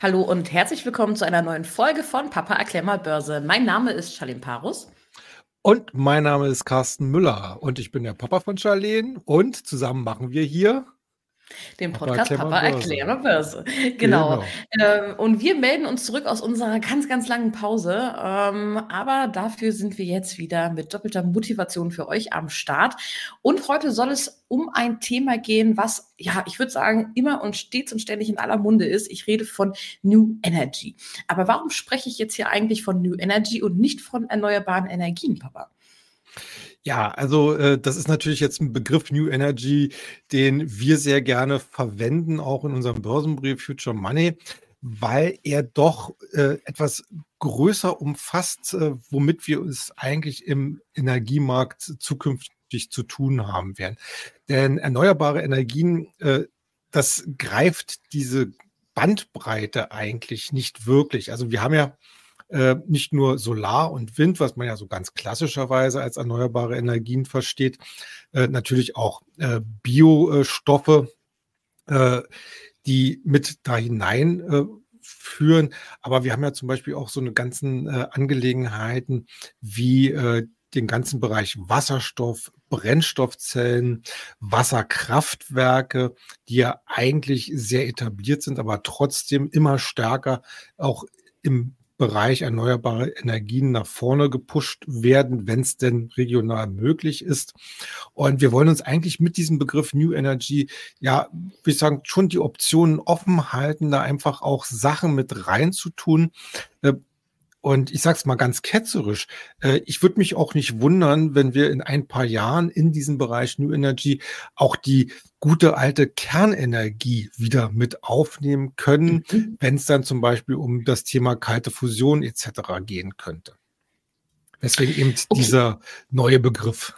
Hallo und herzlich willkommen zu einer neuen Folge von Papa erklär mal Börse. Mein Name ist Charlene Parus. Und mein Name ist Carsten Müller und ich bin der Papa von Charlene und zusammen machen wir hier den Podcast Papa erkläre Börse. Genau. genau. Ähm, und wir melden uns zurück aus unserer ganz, ganz langen Pause. Ähm, aber dafür sind wir jetzt wieder mit doppelter Motivation für euch am Start. Und heute soll es um ein Thema gehen, was, ja, ich würde sagen, immer und stets und ständig in aller Munde ist. Ich rede von New Energy. Aber warum spreche ich jetzt hier eigentlich von New Energy und nicht von erneuerbaren Energien, Papa? Ja, also äh, das ist natürlich jetzt ein Begriff New Energy, den wir sehr gerne verwenden, auch in unserem Börsenbrief Future Money, weil er doch äh, etwas größer umfasst, äh, womit wir uns eigentlich im Energiemarkt zukünftig zu tun haben werden. Denn erneuerbare Energien, äh, das greift diese Bandbreite eigentlich nicht wirklich. Also wir haben ja äh, nicht nur Solar und Wind, was man ja so ganz klassischerweise als erneuerbare Energien versteht, äh, natürlich auch äh, Biostoffe, äh, die mit da hinein äh, führen. Aber wir haben ja zum Beispiel auch so eine ganzen äh, Angelegenheiten wie äh, den ganzen Bereich Wasserstoff, Brennstoffzellen, Wasserkraftwerke, die ja eigentlich sehr etabliert sind, aber trotzdem immer stärker auch im Bereich erneuerbare Energien nach vorne gepusht werden, wenn es denn regional möglich ist. Und wir wollen uns eigentlich mit diesem Begriff New Energy, ja, wie ich sagen, schon die Optionen offen halten, da einfach auch Sachen mit reinzutun, äh, und ich sage es mal ganz ketzerisch, äh, ich würde mich auch nicht wundern, wenn wir in ein paar Jahren in diesem Bereich New Energy auch die gute alte Kernenergie wieder mit aufnehmen können, mhm. wenn es dann zum Beispiel um das Thema kalte Fusion etc. gehen könnte. Deswegen eben okay. dieser neue Begriff.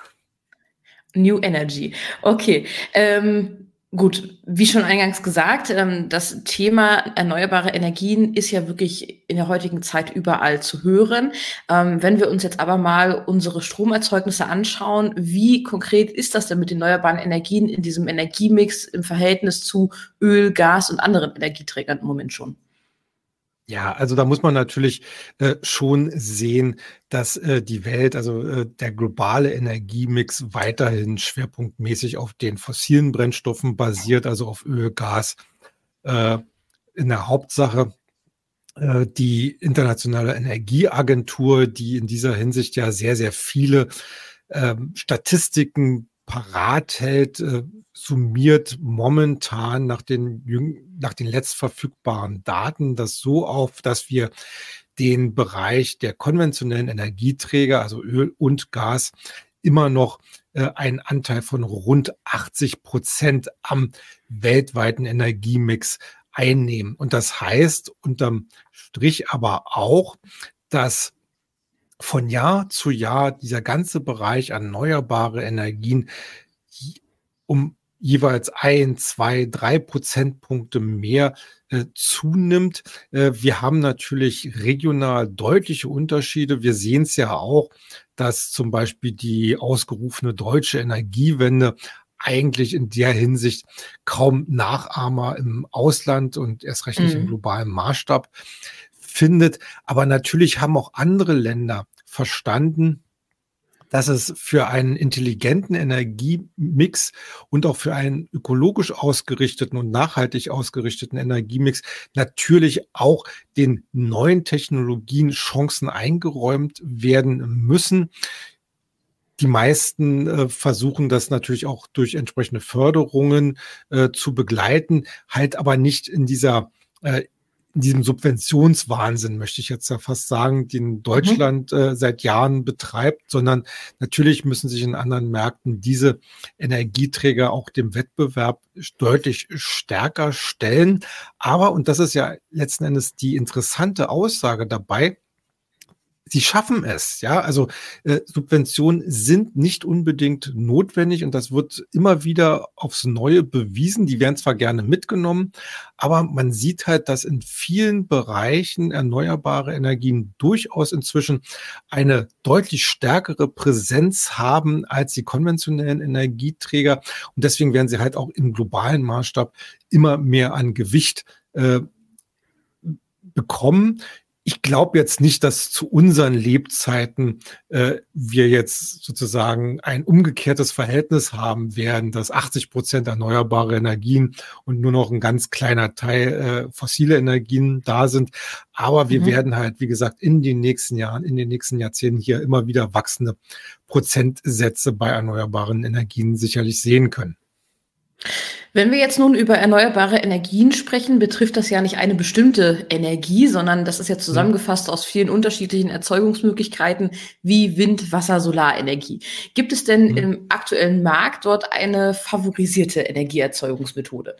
New Energy. Okay. Ähm Gut, wie schon eingangs gesagt, ähm, das Thema erneuerbare Energien ist ja wirklich in der heutigen Zeit überall zu hören. Ähm, wenn wir uns jetzt aber mal unsere Stromerzeugnisse anschauen, wie konkret ist das denn mit den erneuerbaren Energien in diesem Energiemix im Verhältnis zu Öl, Gas und anderen Energieträgern im Moment schon? Ja, also da muss man natürlich äh, schon sehen, dass äh, die Welt, also äh, der globale Energiemix weiterhin schwerpunktmäßig auf den fossilen Brennstoffen basiert, also auf Öl, Gas. Äh, in der Hauptsache äh, die internationale Energieagentur, die in dieser Hinsicht ja sehr, sehr viele ähm, Statistiken parat hält, äh, summiert momentan nach den, nach den letzt verfügbaren Daten das so auf, dass wir den Bereich der konventionellen Energieträger, also Öl und Gas, immer noch äh, einen Anteil von rund 80 Prozent am weltweiten Energiemix einnehmen. Und das heißt unterm Strich aber auch, dass von Jahr zu Jahr dieser ganze Bereich erneuerbare Energien um jeweils ein, zwei, drei Prozentpunkte mehr äh, zunimmt. Äh, wir haben natürlich regional deutliche Unterschiede. Wir sehen es ja auch, dass zum Beispiel die ausgerufene deutsche Energiewende eigentlich in der Hinsicht kaum Nachahmer im Ausland und erst recht nicht mhm. im globalen Maßstab findet. Aber natürlich haben auch andere Länder verstanden, dass es für einen intelligenten Energiemix und auch für einen ökologisch ausgerichteten und nachhaltig ausgerichteten Energiemix natürlich auch den neuen Technologien Chancen eingeräumt werden müssen. Die meisten äh, versuchen das natürlich auch durch entsprechende Förderungen äh, zu begleiten, halt aber nicht in dieser äh, in diesem Subventionswahnsinn, möchte ich jetzt ja fast sagen, den mhm. Deutschland mhm. äh, seit Jahren betreibt, sondern natürlich müssen sich in anderen Märkten diese Energieträger auch dem Wettbewerb deutlich stärker stellen. Aber, und das ist ja letzten Endes die interessante Aussage dabei, sie schaffen es. Ja, also äh, Subventionen sind nicht unbedingt notwendig und das wird immer wieder aufs Neue bewiesen. Die werden zwar gerne mitgenommen, aber man sieht halt, dass in vielen Bereichen erneuerbare Energien durchaus inzwischen eine deutlich stärkere Präsenz haben als die konventionellen Energieträger und deswegen werden sie halt auch im globalen Maßstab immer mehr an Gewicht äh, bekommen ich glaube jetzt nicht, dass zu unseren Lebzeiten äh, wir jetzt sozusagen ein umgekehrtes Verhältnis haben werden, dass 80 Prozent erneuerbare Energien und nur noch ein ganz kleiner Teil äh, fossile Energien da sind. Aber wir mhm. werden halt, wie gesagt, in den nächsten Jahren, in den nächsten Jahrzehnten hier immer wieder wachsende Prozentsätze bei erneuerbaren Energien sicherlich sehen können. Wenn wir jetzt nun über erneuerbare Energien sprechen, betrifft das ja nicht eine bestimmte Energie, sondern das ist ja zusammengefasst aus vielen unterschiedlichen Erzeugungsmöglichkeiten wie Wind, Wasser, Solarenergie. Gibt es denn mhm. im aktuellen Markt dort eine favorisierte Energieerzeugungsmethode?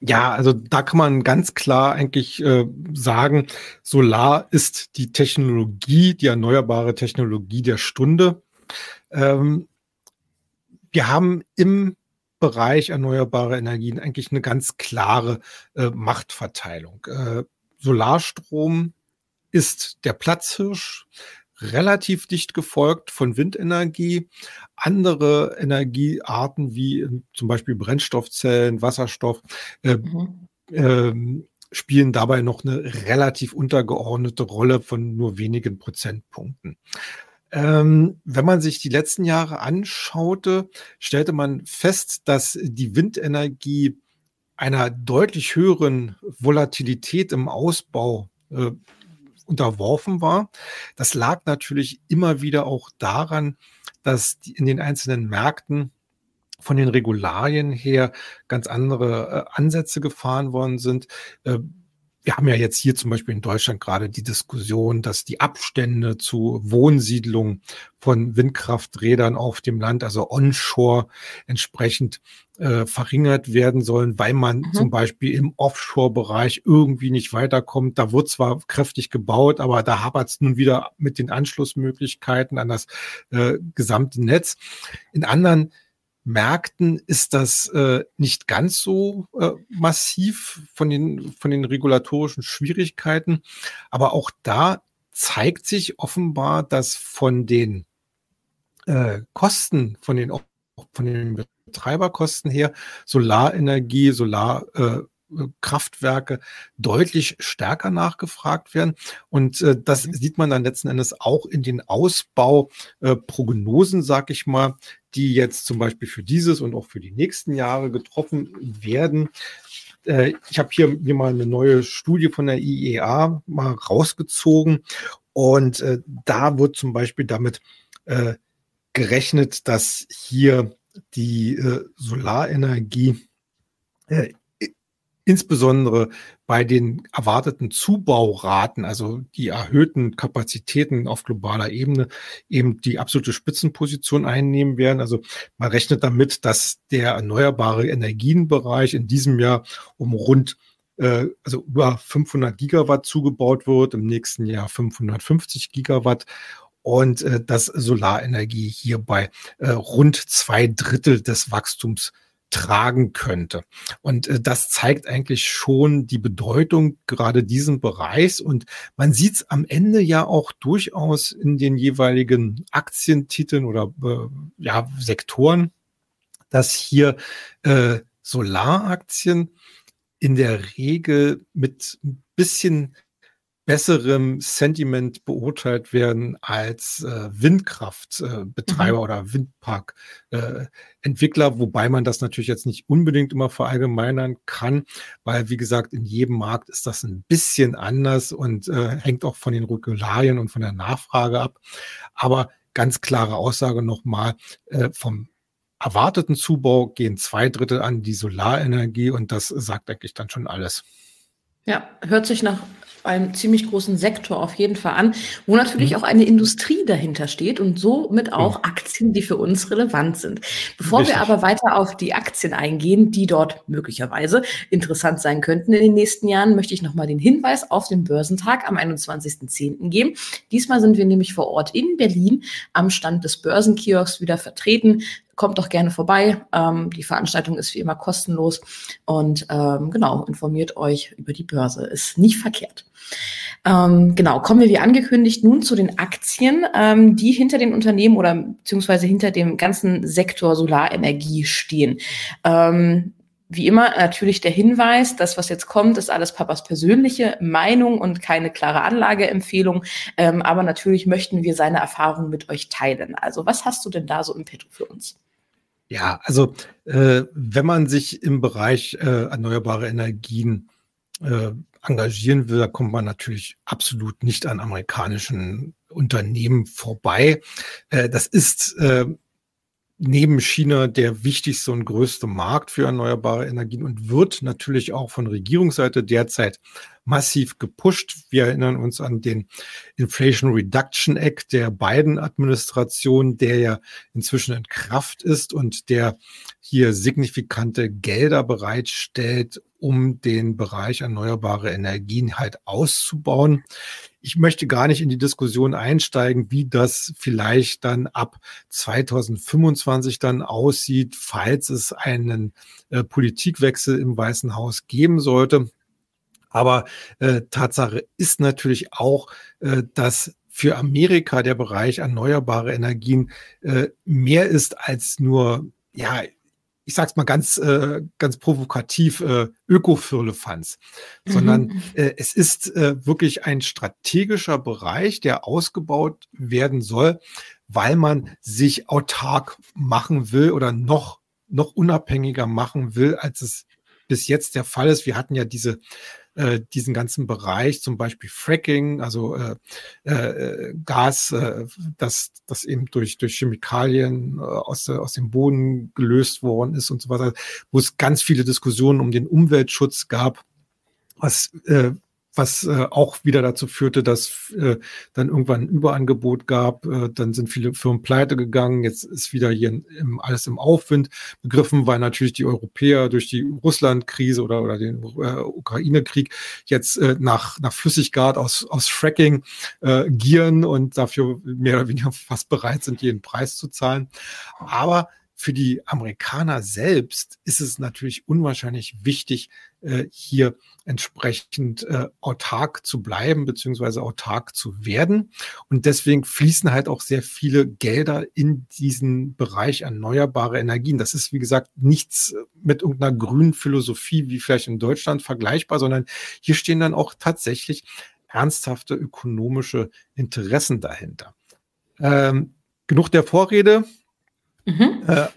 Ja, also da kann man ganz klar eigentlich äh, sagen, Solar ist die Technologie, die erneuerbare Technologie der Stunde. Ähm, wir haben im Bereich erneuerbare Energien eigentlich eine ganz klare äh, Machtverteilung. Äh, Solarstrom ist der Platzhirsch, relativ dicht gefolgt von Windenergie. Andere Energiearten wie äh, zum Beispiel Brennstoffzellen, Wasserstoff äh, mhm. äh, spielen dabei noch eine relativ untergeordnete Rolle von nur wenigen Prozentpunkten. Ähm, wenn man sich die letzten Jahre anschaute, stellte man fest, dass die Windenergie einer deutlich höheren Volatilität im Ausbau äh, unterworfen war. Das lag natürlich immer wieder auch daran, dass in den einzelnen Märkten von den Regularien her ganz andere äh, Ansätze gefahren worden sind. Äh, wir haben ja jetzt hier zum Beispiel in Deutschland gerade die Diskussion, dass die Abstände zu Wohnsiedlungen von Windkrafträdern auf dem Land, also onshore, entsprechend äh, verringert werden sollen, weil man mhm. zum Beispiel im Offshore-Bereich irgendwie nicht weiterkommt. Da wird zwar kräftig gebaut, aber da hapert es nun wieder mit den Anschlussmöglichkeiten an das äh, gesamte Netz. In anderen Märkten ist das äh, nicht ganz so äh, massiv von den, von den regulatorischen Schwierigkeiten. Aber auch da zeigt sich offenbar, dass von den äh, Kosten, von den, von den Betreiberkosten her Solarenergie, Solar, äh, Kraftwerke deutlich stärker nachgefragt werden. Und äh, das mhm. sieht man dann letzten Endes auch in den Ausbauprognosen, äh, sag ich mal, die jetzt zum Beispiel für dieses und auch für die nächsten Jahre getroffen werden. Äh, ich habe hier mir mal eine neue Studie von der IEA mal rausgezogen und äh, da wird zum Beispiel damit äh, gerechnet, dass hier die äh, Solarenergie äh, insbesondere bei den erwarteten Zubauraten, also die erhöhten Kapazitäten auf globaler Ebene, eben die absolute Spitzenposition einnehmen werden. Also man rechnet damit, dass der erneuerbare Energienbereich in diesem Jahr um rund äh, also über 500 Gigawatt zugebaut wird, im nächsten Jahr 550 Gigawatt und äh, dass Solarenergie hierbei äh, rund zwei Drittel des Wachstums tragen könnte. Und äh, das zeigt eigentlich schon die Bedeutung gerade diesen Bereichs. Und man sieht es am Ende ja auch durchaus in den jeweiligen Aktientiteln oder äh, ja, Sektoren, dass hier äh, Solaraktien in der Regel mit ein bisschen besserem Sentiment beurteilt werden als äh, Windkraftbetreiber äh, mhm. oder Windparkentwickler, äh, wobei man das natürlich jetzt nicht unbedingt immer verallgemeinern kann, weil wie gesagt, in jedem Markt ist das ein bisschen anders und äh, hängt auch von den Regularien und von der Nachfrage ab. Aber ganz klare Aussage nochmal, äh, vom erwarteten Zubau gehen zwei Drittel an die Solarenergie und das sagt eigentlich dann schon alles. Ja, hört sich nach einem ziemlich großen Sektor auf jeden Fall an, wo natürlich mhm. auch eine Industrie dahinter steht und somit auch mhm. Aktien, die für uns relevant sind. Bevor Richtig. wir aber weiter auf die Aktien eingehen, die dort möglicherweise interessant sein könnten in den nächsten Jahren, möchte ich nochmal den Hinweis auf den Börsentag am 21.10. geben. Diesmal sind wir nämlich vor Ort in Berlin am Stand des Börsenkiosks wieder vertreten kommt doch gerne vorbei. Ähm, die Veranstaltung ist wie immer kostenlos und ähm, genau, informiert euch über die Börse. Ist nicht verkehrt. Ähm, genau, kommen wir wie angekündigt nun zu den Aktien, ähm, die hinter den Unternehmen oder beziehungsweise hinter dem ganzen Sektor Solarenergie stehen. Ähm, Wie immer natürlich der Hinweis, das, was jetzt kommt, ist alles Papas persönliche Meinung und keine klare Anlageempfehlung. Ähm, aber natürlich möchten wir seine Erfahrungen mit euch teilen. Also was hast du denn da so im Petto für uns? Ja, also äh, wenn man sich im Bereich äh, erneuerbare Energien äh, engagieren will, da kommt man natürlich absolut nicht an amerikanischen Unternehmen vorbei. Äh, das ist äh, neben China der wichtigste und größte Markt für erneuerbare Energien und wird natürlich auch von Regierungsseite derzeit massiv gepusht. Wir erinnern uns an den Inflation Reduction Act der beiden Administration, der ja inzwischen in Kraft ist und der hier signifikante Gelder bereitstellt, um den Bereich erneuerbare Energien halt auszubauen. Ich möchte gar nicht in die Diskussion einsteigen, wie das vielleicht dann ab 2025 dann aussieht, falls es einen äh, Politikwechsel im Weißen Haus geben sollte. Aber äh, Tatsache ist natürlich auch, äh, dass für Amerika der Bereich erneuerbare Energien äh, mehr ist als nur, ja, ich sag's mal ganz, äh, ganz provokativ, äh, Ökofirlefanz, mhm. sondern äh, es ist äh, wirklich ein strategischer Bereich, der ausgebaut werden soll, weil man sich autark machen will oder noch, noch unabhängiger machen will, als es bis jetzt der Fall ist. Wir hatten ja diese äh, diesen ganzen Bereich, zum Beispiel Fracking, also äh, äh, Gas, äh, das, das eben durch, durch Chemikalien äh, aus, aus dem Boden gelöst worden ist und so weiter, wo es ganz viele Diskussionen um den Umweltschutz gab, was äh, was äh, auch wieder dazu führte, dass äh, dann irgendwann ein Überangebot gab. Äh, dann sind viele Firmen pleite gegangen. Jetzt ist wieder hier im, alles im Aufwind begriffen, weil natürlich die Europäer durch die Russland-Krise oder, oder den äh, Ukraine-Krieg jetzt äh, nach, nach Flüssiggas aus, aus Fracking äh, gieren und dafür mehr oder weniger fast bereit sind, jeden Preis zu zahlen. Aber für die Amerikaner selbst ist es natürlich unwahrscheinlich wichtig, äh, hier entsprechend äh, autark zu bleiben beziehungsweise autark zu werden. Und deswegen fließen halt auch sehr viele Gelder in diesen Bereich erneuerbare Energien. Das ist, wie gesagt, nichts mit irgendeiner grünen Philosophie wie vielleicht in Deutschland vergleichbar, sondern hier stehen dann auch tatsächlich ernsthafte ökonomische Interessen dahinter. Ähm, genug der Vorrede. Mhm. Äh,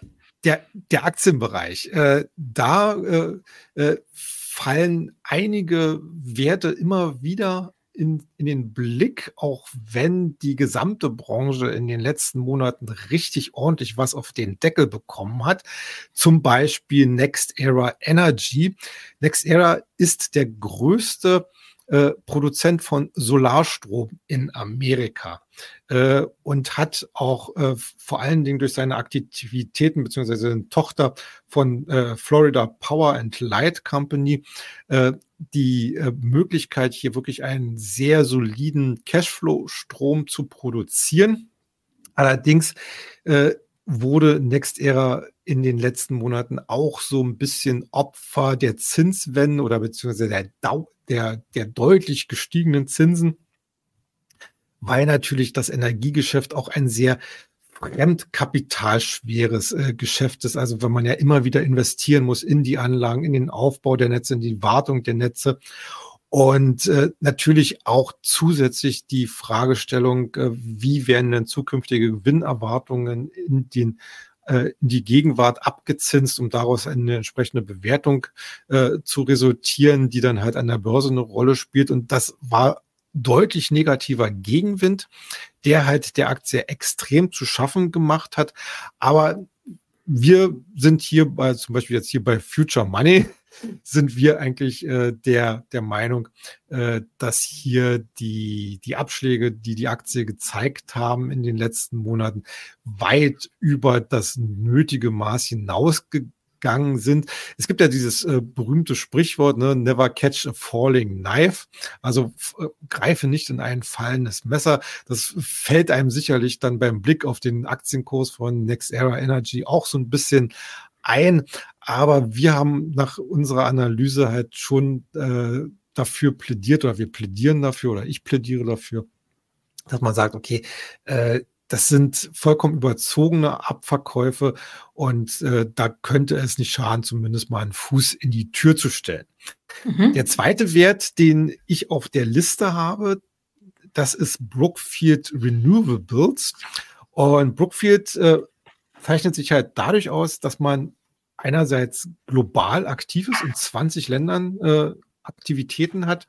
der, der Aktienbereich, äh, da äh, äh, fallen einige Werte immer wieder in, in den Blick, auch wenn die gesamte Branche in den letzten Monaten richtig ordentlich was auf den Deckel bekommen hat. Zum Beispiel Next Era Energy. Next Era ist der größte äh, Produzent von Solarstrom in Amerika äh, und hat auch äh, vor allen Dingen durch seine Aktivitäten beziehungsweise Tochter von äh, Florida Power and Light Company äh, die äh, Möglichkeit, hier wirklich einen sehr soliden Cashflow-Strom zu produzieren. Allerdings wurde NextEra in den letzten Monaten auch so ein bisschen Opfer der Zinswende oder beziehungsweise der, der, der deutlich gestiegenen Zinsen, weil natürlich das Energiegeschäft auch ein sehr fremdkapitalschweres äh, Geschäft ist. Also wenn man ja immer wieder investieren muss in die Anlagen, in den Aufbau der Netze, in die Wartung der Netze. Und äh, natürlich auch zusätzlich die Fragestellung, äh, wie werden denn zukünftige Gewinnerwartungen in den äh, in die Gegenwart abgezinst, um daraus eine entsprechende Bewertung äh, zu resultieren, die dann halt an der Börse eine Rolle spielt. Und das war deutlich negativer Gegenwind, der halt der Aktie extrem zu schaffen gemacht hat. Aber wir sind hier bei, zum Beispiel jetzt hier bei Future Money, sind wir eigentlich äh, der, der Meinung, äh, dass hier die, die Abschläge, die die Aktie gezeigt haben in den letzten Monaten, weit über das nötige Maß hinausgegangen gegangen sind. Es gibt ja dieses äh, berühmte Sprichwort, ne, never catch a falling knife. Also äh, greife nicht in ein fallendes Messer. Das fällt einem sicherlich dann beim Blick auf den Aktienkurs von Next Era Energy auch so ein bisschen ein. Aber wir haben nach unserer Analyse halt schon äh, dafür plädiert oder wir plädieren dafür oder ich plädiere dafür, dass man sagt, okay, äh, das sind vollkommen überzogene Abverkäufe und äh, da könnte es nicht schaden, zumindest mal einen Fuß in die Tür zu stellen. Mhm. Der zweite Wert, den ich auf der Liste habe, das ist Brookfield Renewables. Und Brookfield äh, zeichnet sich halt dadurch aus, dass man einerseits global aktiv ist, in 20 Ländern äh, Aktivitäten hat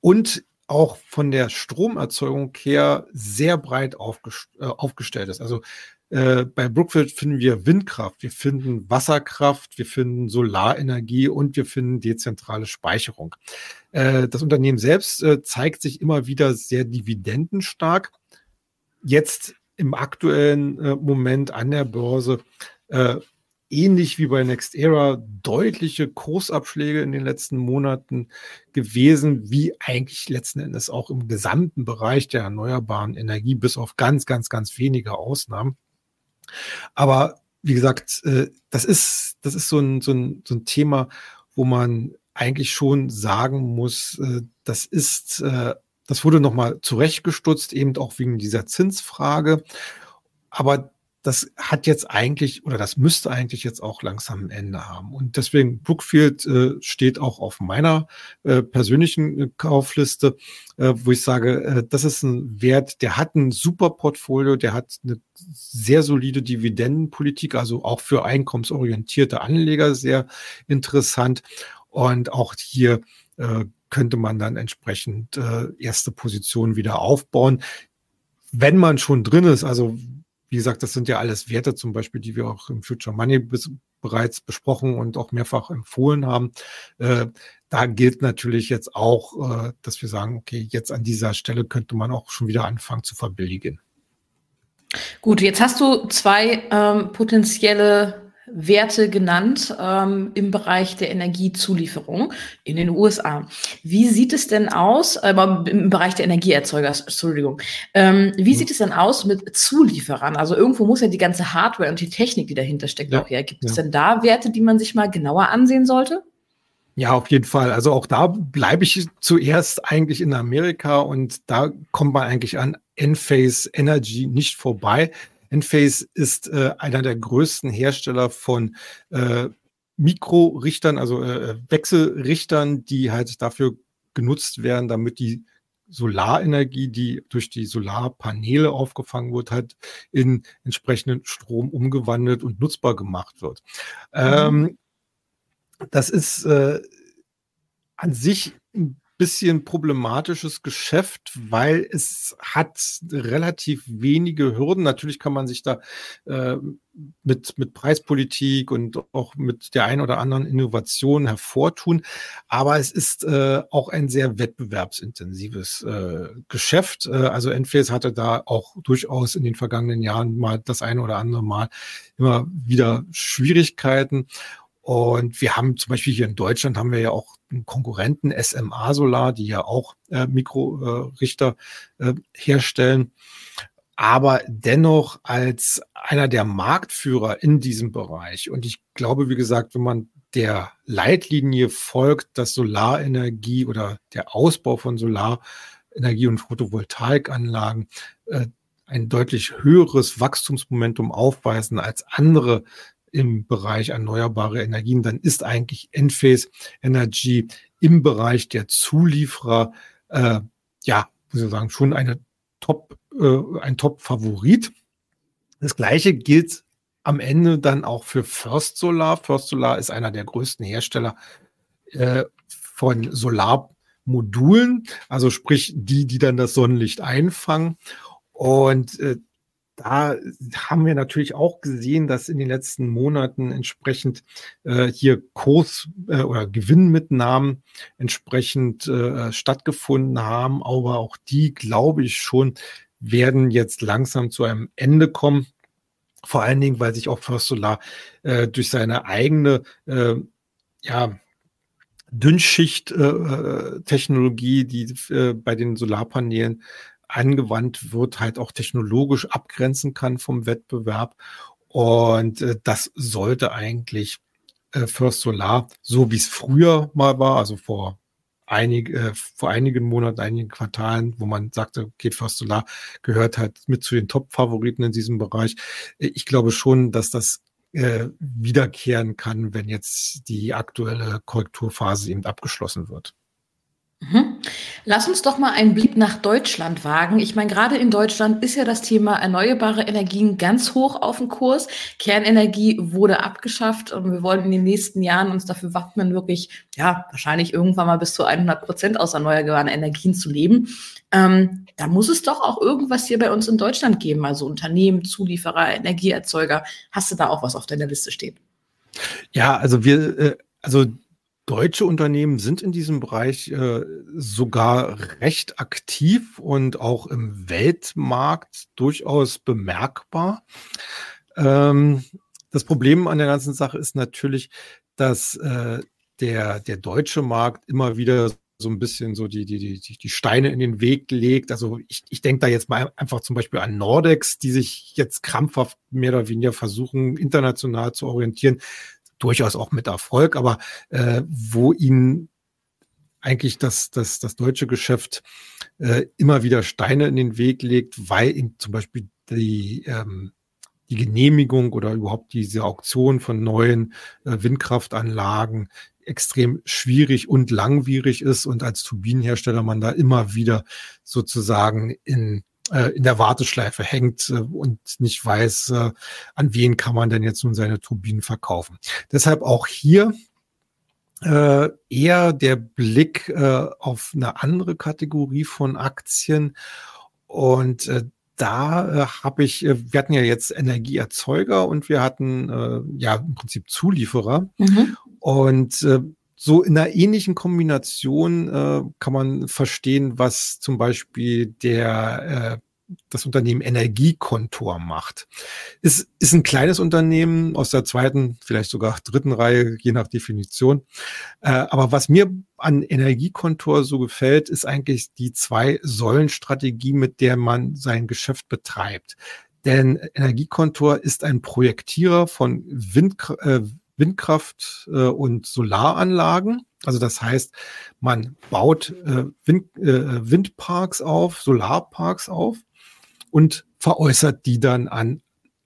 und auch von der Stromerzeugung her sehr breit aufgest äh, aufgestellt ist. Also äh, bei Brookfield finden wir Windkraft, wir finden Wasserkraft, wir finden Solarenergie und wir finden dezentrale Speicherung. Äh, das Unternehmen selbst äh, zeigt sich immer wieder sehr dividendenstark. Jetzt im aktuellen äh, Moment an der Börse äh, ähnlich wie bei NextEra deutliche Kursabschläge in den letzten Monaten gewesen, wie eigentlich letzten Endes auch im gesamten Bereich der erneuerbaren Energie, bis auf ganz, ganz, ganz wenige Ausnahmen. Aber wie gesagt, äh, das ist, das ist so ein, so ein, so ein Thema, wo man eigentlich schon sagen muss, äh, das ist, äh, das wurde nochmal zurechtgestutzt, eben auch wegen dieser Zinsfrage. Aber das hat jetzt eigentlich oder das müsste eigentlich jetzt auch langsam ein Ende haben. Und deswegen Brookfield äh, steht auch auf meiner äh, persönlichen äh, Kaufliste, äh, wo ich sage, äh, das ist ein Wert, der hat ein super Portfolio, der hat eine sehr solide Dividendenpolitik, also auch für einkommensorientierte Anleger sehr interessant. Und auch hier äh, könnte man dann entsprechend äh, erste Positionen wieder aufbauen. Wenn man schon drin ist, also wie gesagt, das sind ja alles Werte zum Beispiel, die wir auch im Future Money bis, bereits besprochen und auch mehrfach empfohlen haben. Äh, da gilt natürlich jetzt auch, äh, dass wir sagen, okay, jetzt an dieser Stelle könnte man auch schon wieder anfangen zu verbilligen. Gut, jetzt hast du zwei ähm, potenzielle Werte genannt ähm, im Bereich der Energiezulieferung in den USA. Wie sieht es denn aus, äh, im Bereich der Energieerzeuger, Entschuldigung, ähm, wie mhm. sieht es denn aus mit Zulieferern? Also irgendwo muss ja die ganze Hardware und die Technik, die dahinter steckt, ja, auch her. Gibt ja. es denn da Werte, die man sich mal genauer ansehen sollte? Ja, auf jeden Fall. Also auch da bleibe ich zuerst eigentlich in Amerika und da kommt man eigentlich an Enphase Energy nicht vorbei. Enphase ist äh, einer der größten Hersteller von äh, Mikrorichtern, also äh, Wechselrichtern, die halt dafür genutzt werden, damit die Solarenergie, die durch die Solarpaneele aufgefangen wird, halt in entsprechenden Strom umgewandelt und nutzbar gemacht wird. Mhm. Ähm, das ist äh, an sich ein bisschen problematisches Geschäft, weil es hat relativ wenige Hürden. Natürlich kann man sich da äh, mit, mit Preispolitik und auch mit der ein oder anderen Innovation hervortun. Aber es ist äh, auch ein sehr wettbewerbsintensives äh, Geschäft. Äh, also Enphase hatte da auch durchaus in den vergangenen Jahren mal das eine oder andere Mal immer wieder Schwierigkeiten. Und wir haben zum Beispiel hier in Deutschland haben wir ja auch einen Konkurrenten SMA Solar, die ja auch äh, Mikrorichter äh, herstellen. Aber dennoch als einer der Marktführer in diesem Bereich. Und ich glaube, wie gesagt, wenn man der Leitlinie folgt, dass Solarenergie oder der Ausbau von Solarenergie und Photovoltaikanlagen äh, ein deutlich höheres Wachstumsmomentum aufweisen als andere im Bereich erneuerbare Energien, dann ist eigentlich Enphase Energy im Bereich der Zulieferer, äh, ja, muss ich sagen, schon eine Top, äh, ein Top-Favorit. Das gleiche gilt am Ende dann auch für First Solar. First Solar ist einer der größten Hersteller äh, von Solarmodulen, also sprich die, die dann das Sonnenlicht einfangen. Und äh, da haben wir natürlich auch gesehen, dass in den letzten Monaten entsprechend äh, hier Kurs- äh, oder Gewinnmitnahmen entsprechend äh, stattgefunden haben. Aber auch die, glaube ich schon, werden jetzt langsam zu einem Ende kommen. Vor allen Dingen, weil sich auch First Solar äh, durch seine eigene äh, ja, Dünnschicht-Technologie, äh, die äh, bei den Solarpanelen angewandt wird, halt auch technologisch abgrenzen kann vom Wettbewerb. Und äh, das sollte eigentlich äh, First Solar, so wie es früher mal war, also vor einige, äh, vor einigen Monaten, einigen Quartalen, wo man sagte, okay, First Solar gehört halt mit zu den Top-Favoriten in diesem Bereich. Ich glaube schon, dass das äh, wiederkehren kann, wenn jetzt die aktuelle Korrekturphase eben abgeschlossen wird. Mhm. Lass uns doch mal einen Blick nach Deutschland wagen. Ich meine, gerade in Deutschland ist ja das Thema erneuerbare Energien ganz hoch auf dem Kurs. Kernenergie wurde abgeschafft und wir wollen in den nächsten Jahren uns dafür wappnen, wirklich, ja, wahrscheinlich irgendwann mal bis zu 100 Prozent aus erneuerbaren Energien zu leben. Ähm, da muss es doch auch irgendwas hier bei uns in Deutschland geben, also Unternehmen, Zulieferer, Energieerzeuger. Hast du da auch was auf deiner Liste stehen? Ja, also wir, äh, also Deutsche Unternehmen sind in diesem Bereich äh, sogar recht aktiv und auch im Weltmarkt durchaus bemerkbar. Ähm, das Problem an der ganzen Sache ist natürlich, dass äh, der, der deutsche Markt immer wieder so ein bisschen so die, die, die, die Steine in den Weg legt. Also ich, ich denke da jetzt mal einfach zum Beispiel an Nordex, die sich jetzt krampfhaft mehr oder weniger versuchen, international zu orientieren durchaus auch mit Erfolg, aber äh, wo ihnen eigentlich das, das, das deutsche Geschäft äh, immer wieder Steine in den Weg legt, weil ihm zum Beispiel die, ähm, die Genehmigung oder überhaupt diese Auktion von neuen äh, Windkraftanlagen extrem schwierig und langwierig ist und als Turbinenhersteller man da immer wieder sozusagen in äh, in der Warteschleife hängt äh, und nicht weiß, äh, an wen kann man denn jetzt nun seine Turbinen verkaufen. Deshalb auch hier äh, eher der Blick äh, auf eine andere Kategorie von Aktien. Und äh, da äh, habe ich, äh, wir hatten ja jetzt Energieerzeuger und wir hatten äh, ja im Prinzip Zulieferer. Mhm. Und äh, so in einer ähnlichen Kombination äh, kann man verstehen, was zum Beispiel der äh, das Unternehmen Energiekontor macht. Ist, ist ein kleines Unternehmen aus der zweiten, vielleicht sogar dritten Reihe, je nach Definition. Äh, aber was mir an Energiekontor so gefällt, ist eigentlich die Zwei-Säulen-Strategie, mit der man sein Geschäft betreibt. Denn Energiekontor ist ein Projektierer von Wind, äh, Windkraft äh, und Solaranlagen. Also das heißt, man baut äh, Wind, äh, Windparks auf, Solarparks auf und veräußert die dann an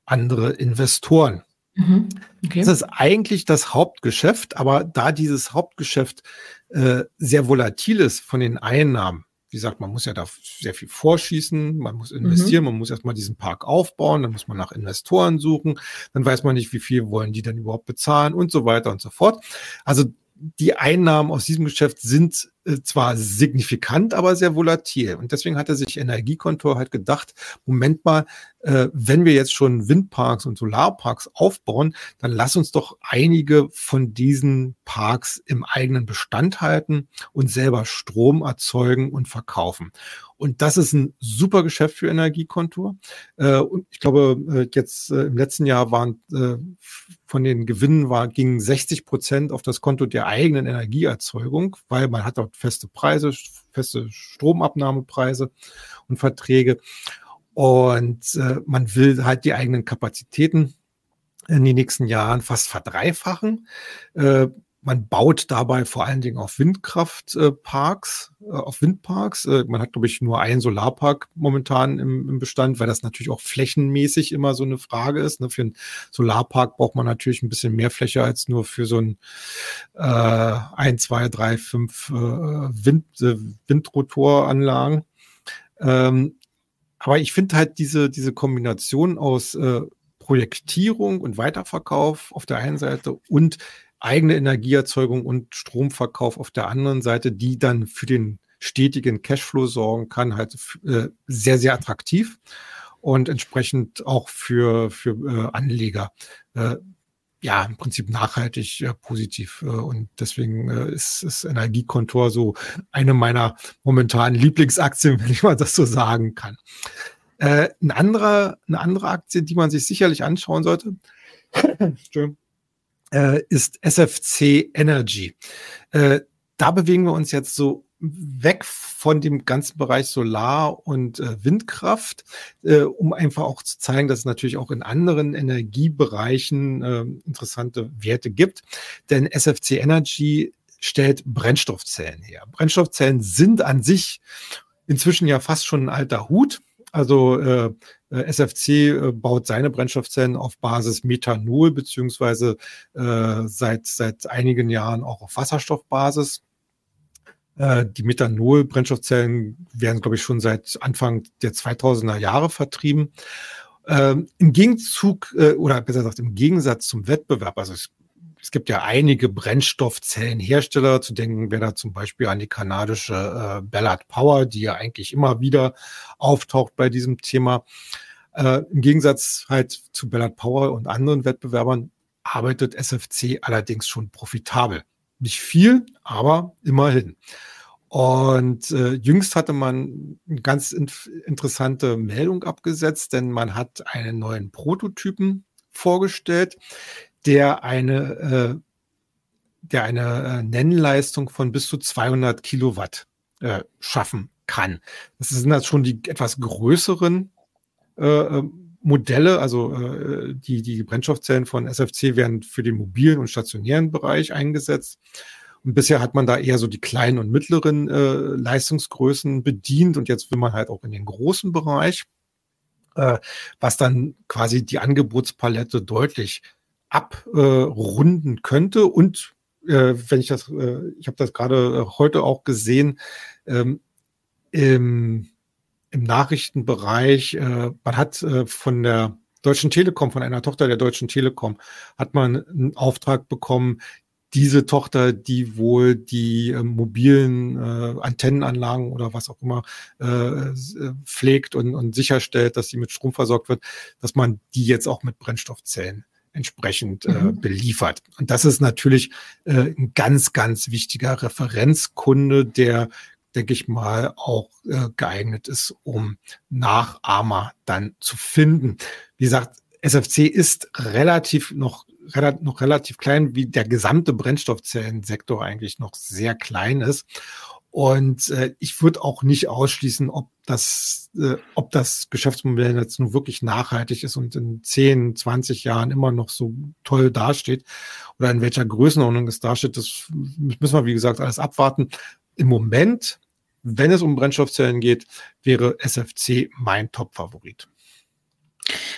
andere Investoren. Mhm. Okay. Das ist eigentlich das Hauptgeschäft, aber da dieses Hauptgeschäft äh, sehr volatil ist von den Einnahmen, wie gesagt, man muss ja da sehr viel vorschießen, man muss investieren, mhm. man muss erstmal diesen Park aufbauen, dann muss man nach Investoren suchen, dann weiß man nicht, wie viel wollen die denn überhaupt bezahlen und so weiter und so fort. Also die Einnahmen aus diesem Geschäft sind äh, zwar signifikant, aber sehr volatil. Und deswegen hat er sich Energiekontor halt gedacht, Moment mal, äh, wenn wir jetzt schon Windparks und Solarparks aufbauen, dann lass uns doch einige von diesen Parks im eigenen Bestand halten und selber Strom erzeugen und verkaufen. Und das ist ein super Geschäft für Energiekontor. Äh, und ich glaube, äh, jetzt äh, im letzten Jahr waren von den Gewinnen war, gingen 60 Prozent auf das Konto der eigenen Energieerzeugung, weil man hat dort feste Preise, feste Stromabnahmepreise und Verträge. Und man will halt die eigenen Kapazitäten in den nächsten Jahren fast verdreifachen. Man baut dabei vor allen Dingen auf Windkraftparks, äh, auf Windparks. Äh, man hat, glaube ich, nur einen Solarpark momentan im, im, Bestand, weil das natürlich auch flächenmäßig immer so eine Frage ist. Ne? Für einen Solarpark braucht man natürlich ein bisschen mehr Fläche als nur für so ein äh, ein, zwei, drei, fünf äh, Wind, äh, Windrotoranlagen. Ähm, aber ich finde halt diese, diese Kombination aus Projektierung und Weiterverkauf auf der einen Seite und eigene Energieerzeugung und Stromverkauf auf der anderen Seite, die dann für den stetigen Cashflow sorgen kann, halt äh, sehr, sehr attraktiv und entsprechend auch für, für äh, Anleger äh, ja im Prinzip nachhaltig äh, positiv. Äh, und deswegen äh, ist, ist Energiekontor so eine meiner momentanen Lieblingsaktien, wenn ich mal das so sagen kann. Äh, ein anderer, eine andere Aktie, die man sich sicherlich anschauen sollte, äh, ist SFC Energy. Äh, da bewegen wir uns jetzt so weg von dem ganzen Bereich Solar und äh, Windkraft, äh, um einfach auch zu zeigen, dass es natürlich auch in anderen Energiebereichen äh, interessante Werte gibt. Denn SFC Energy stellt Brennstoffzellen her. Brennstoffzellen sind an sich inzwischen ja fast schon ein alter Hut. Also äh, SFC äh, baut seine Brennstoffzellen auf Basis Methanol beziehungsweise äh, seit seit einigen Jahren auch auf Wasserstoffbasis. Äh, die Methanol-Brennstoffzellen werden, glaube ich, schon seit Anfang der 2000er Jahre vertrieben. Ähm, Im Gegenzug äh, oder besser gesagt im Gegensatz zum Wettbewerb, also es es gibt ja einige Brennstoffzellenhersteller, zu denken wäre da zum Beispiel an die kanadische äh, Ballard Power, die ja eigentlich immer wieder auftaucht bei diesem Thema. Äh, Im Gegensatz halt zu Ballard Power und anderen Wettbewerbern arbeitet SFC allerdings schon profitabel. Nicht viel, aber immerhin. Und äh, jüngst hatte man eine ganz in interessante Meldung abgesetzt, denn man hat einen neuen Prototypen vorgestellt, der eine, äh, der eine äh, Nennleistung von bis zu 200 Kilowatt äh, schaffen kann. Das sind halt schon die etwas größeren äh, äh, Modelle, also äh, die, die Brennstoffzellen von SFC werden für den mobilen und stationären Bereich eingesetzt. Und bisher hat man da eher so die kleinen und mittleren äh, Leistungsgrößen bedient und jetzt will man halt auch in den großen Bereich, äh, was dann quasi die Angebotspalette deutlich abrunden könnte. Und äh, wenn ich das, äh, ich habe das gerade äh, heute auch gesehen, ähm, im, im Nachrichtenbereich, äh, man hat äh, von der Deutschen Telekom, von einer Tochter der Deutschen Telekom, hat man einen Auftrag bekommen, diese Tochter, die wohl die äh, mobilen äh, Antennenanlagen oder was auch immer äh, äh, pflegt und, und sicherstellt, dass sie mit Strom versorgt wird, dass man die jetzt auch mit Brennstoffzellen entsprechend äh, mhm. beliefert. Und das ist natürlich äh, ein ganz, ganz wichtiger Referenzkunde, der, denke ich mal, auch äh, geeignet ist, um Nachahmer dann zu finden. Wie gesagt, SFC ist relativ noch, relativ, noch relativ klein, wie der gesamte Brennstoffzellensektor eigentlich noch sehr klein ist. Und äh, ich würde auch nicht ausschließen, ob das, äh, ob das Geschäftsmodell jetzt nun wirklich nachhaltig ist und in 10, 20 Jahren immer noch so toll dasteht oder in welcher Größenordnung es dasteht, das müssen wir, wie gesagt, alles abwarten. Im Moment, wenn es um Brennstoffzellen geht, wäre SFC mein Top-Favorit.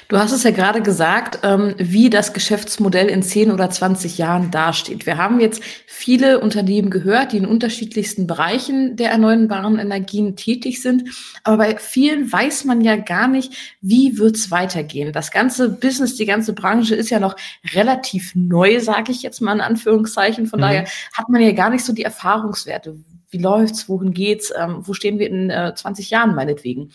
Du hast es ja gerade gesagt, ähm, wie das Geschäftsmodell in 10 oder 20 Jahren dasteht. Wir haben jetzt viele Unternehmen gehört, die in unterschiedlichsten Bereichen der erneuerbaren Energien tätig sind. Aber bei vielen weiß man ja gar nicht, wie wird's weitergehen. Das ganze Business, die ganze Branche ist ja noch relativ neu, sage ich jetzt mal in Anführungszeichen. Von mhm. daher hat man ja gar nicht so die Erfahrungswerte wie läuft's, wohin geht's, ähm, wo stehen wir in äh, 20 Jahren meinetwegen.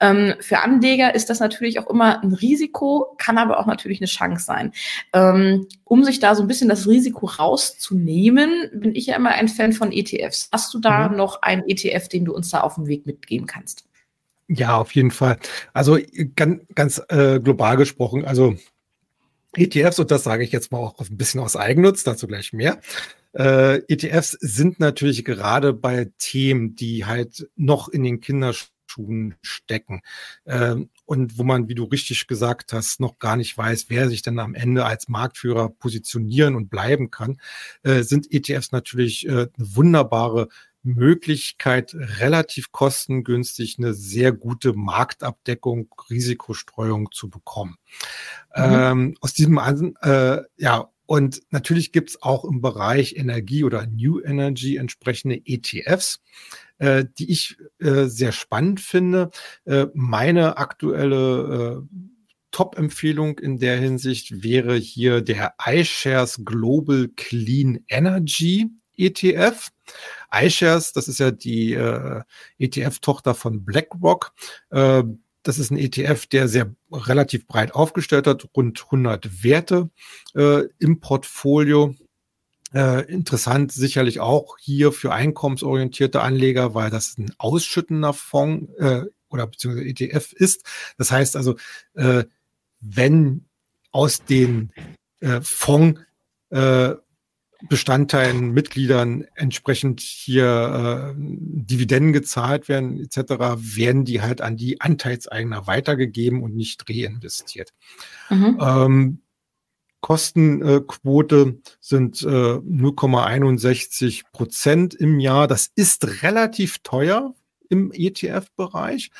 Ähm, für Anleger ist das natürlich auch immer ein Risiko, kann aber auch natürlich eine Chance sein. Ähm, um sich da so ein bisschen das Risiko rauszunehmen, bin ich ja immer ein Fan von ETFs. Hast du da mhm. noch einen ETF, den du uns da auf dem Weg mitgeben kannst? Ja, auf jeden Fall. Also ganz, ganz äh, global gesprochen, also ETFs, und das sage ich jetzt mal auch ein bisschen aus Eigennutz, dazu gleich mehr. Äh, ETFs sind natürlich gerade bei Themen, die halt noch in den Kinderschuhen stecken ähm, und wo man, wie du richtig gesagt hast, noch gar nicht weiß, wer sich dann am Ende als Marktführer positionieren und bleiben kann, äh, sind ETFs natürlich äh, eine wunderbare Möglichkeit, relativ kostengünstig eine sehr gute Marktabdeckung, Risikostreuung zu bekommen. Mhm. Ähm, aus diesem, äh, ja, und natürlich gibt es auch im Bereich Energie oder New Energy entsprechende ETFs, äh, die ich äh, sehr spannend finde. Äh, meine aktuelle äh, Top-Empfehlung in der Hinsicht wäre hier der iShares Global Clean Energy ETF. iShares, das ist ja die äh, ETF-Tochter von BlackRock. Äh, das ist ein ETF, der sehr relativ breit aufgestellt hat, rund 100 Werte äh, im Portfolio. Äh, interessant sicherlich auch hier für einkommensorientierte Anleger, weil das ein ausschüttender Fonds äh, oder beziehungsweise ETF ist. Das heißt also, äh, wenn aus den äh, Fonds äh, Bestandteilen, Mitgliedern entsprechend hier äh, Dividenden gezahlt werden etc., werden die halt an die Anteilseigner weitergegeben und nicht reinvestiert. Mhm. Ähm, Kostenquote sind äh, 0,61 Prozent im Jahr. Das ist relativ teuer im ETF-Bereich.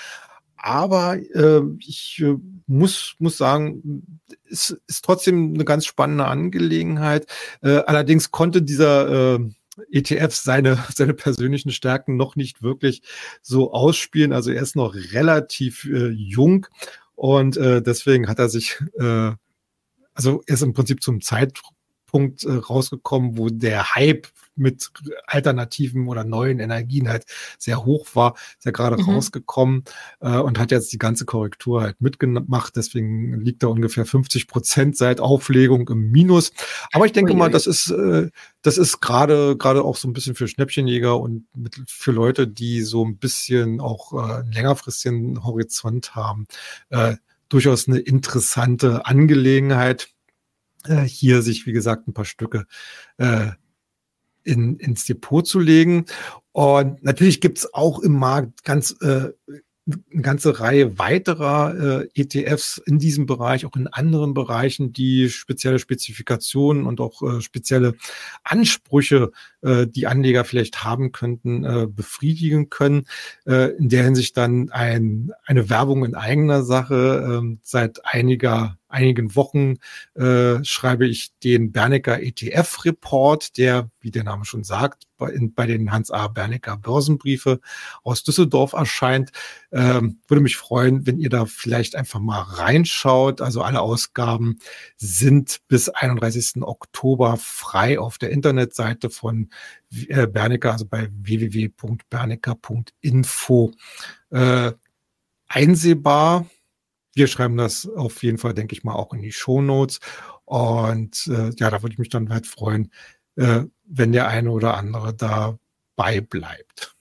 Aber äh, ich äh, muss, muss sagen, es ist trotzdem eine ganz spannende Angelegenheit. Äh, allerdings konnte dieser äh, ETF seine, seine persönlichen Stärken noch nicht wirklich so ausspielen. Also er ist noch relativ äh, jung und äh, deswegen hat er sich, äh, also er ist im Prinzip zum Zeitpunkt äh, rausgekommen, wo der Hype mit alternativen oder neuen Energien halt sehr hoch war, ist ja gerade mhm. rausgekommen äh, und hat jetzt die ganze Korrektur halt mitgemacht. Deswegen liegt er ungefähr 50 Prozent seit Auflegung im Minus. Aber ich denke ui, mal, das ist, äh, das ist gerade, gerade auch so ein bisschen für Schnäppchenjäger und mit, für Leute, die so ein bisschen auch äh, einen längerfristigen Horizont haben, äh, durchaus eine interessante Angelegenheit äh, hier sich, wie gesagt, ein paar Stücke äh, in, ins Depot zu legen. Und natürlich gibt's auch im Markt ganz äh, eine ganze Reihe weiterer äh, ETFs in diesem Bereich, auch in anderen Bereichen, die spezielle Spezifikationen und auch äh, spezielle Ansprüche, äh, die Anleger vielleicht haben könnten, äh, befriedigen können. Äh, in der Hinsicht dann ein, eine Werbung in eigener Sache. Äh, seit einiger einigen Wochen äh, schreibe ich den Bernecker ETF Report, der, wie der Name schon sagt, bei, in, bei den Hans A. Bernecker Börsenbriefe aus Düsseldorf erscheint. Ähm, würde mich freuen, wenn ihr da vielleicht einfach mal reinschaut. Also alle Ausgaben sind bis 31. Oktober frei auf der Internetseite von äh, Bernecker, also bei www.bernecker.info äh, einsehbar wir schreiben das auf jeden Fall, denke ich mal, auch in die Show Notes. Und äh, ja, da würde ich mich dann halt freuen, äh, wenn der eine oder andere dabei bleibt.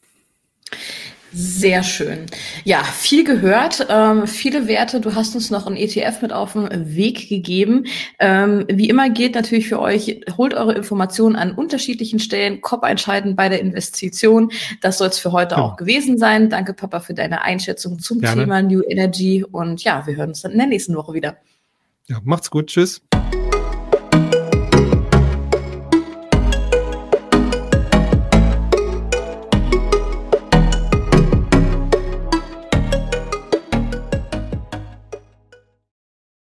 Sehr schön. Ja, viel gehört, ähm, viele Werte. Du hast uns noch ein ETF mit auf den Weg gegeben. Ähm, wie immer gilt natürlich für euch, holt eure Informationen an unterschiedlichen Stellen, Kopf entscheiden bei der Investition. Das soll es für heute ja. auch gewesen sein. Danke, Papa, für deine Einschätzung zum Gerne. Thema New Energy. Und ja, wir hören uns dann in der nächsten Woche wieder. Ja, macht's gut. Tschüss.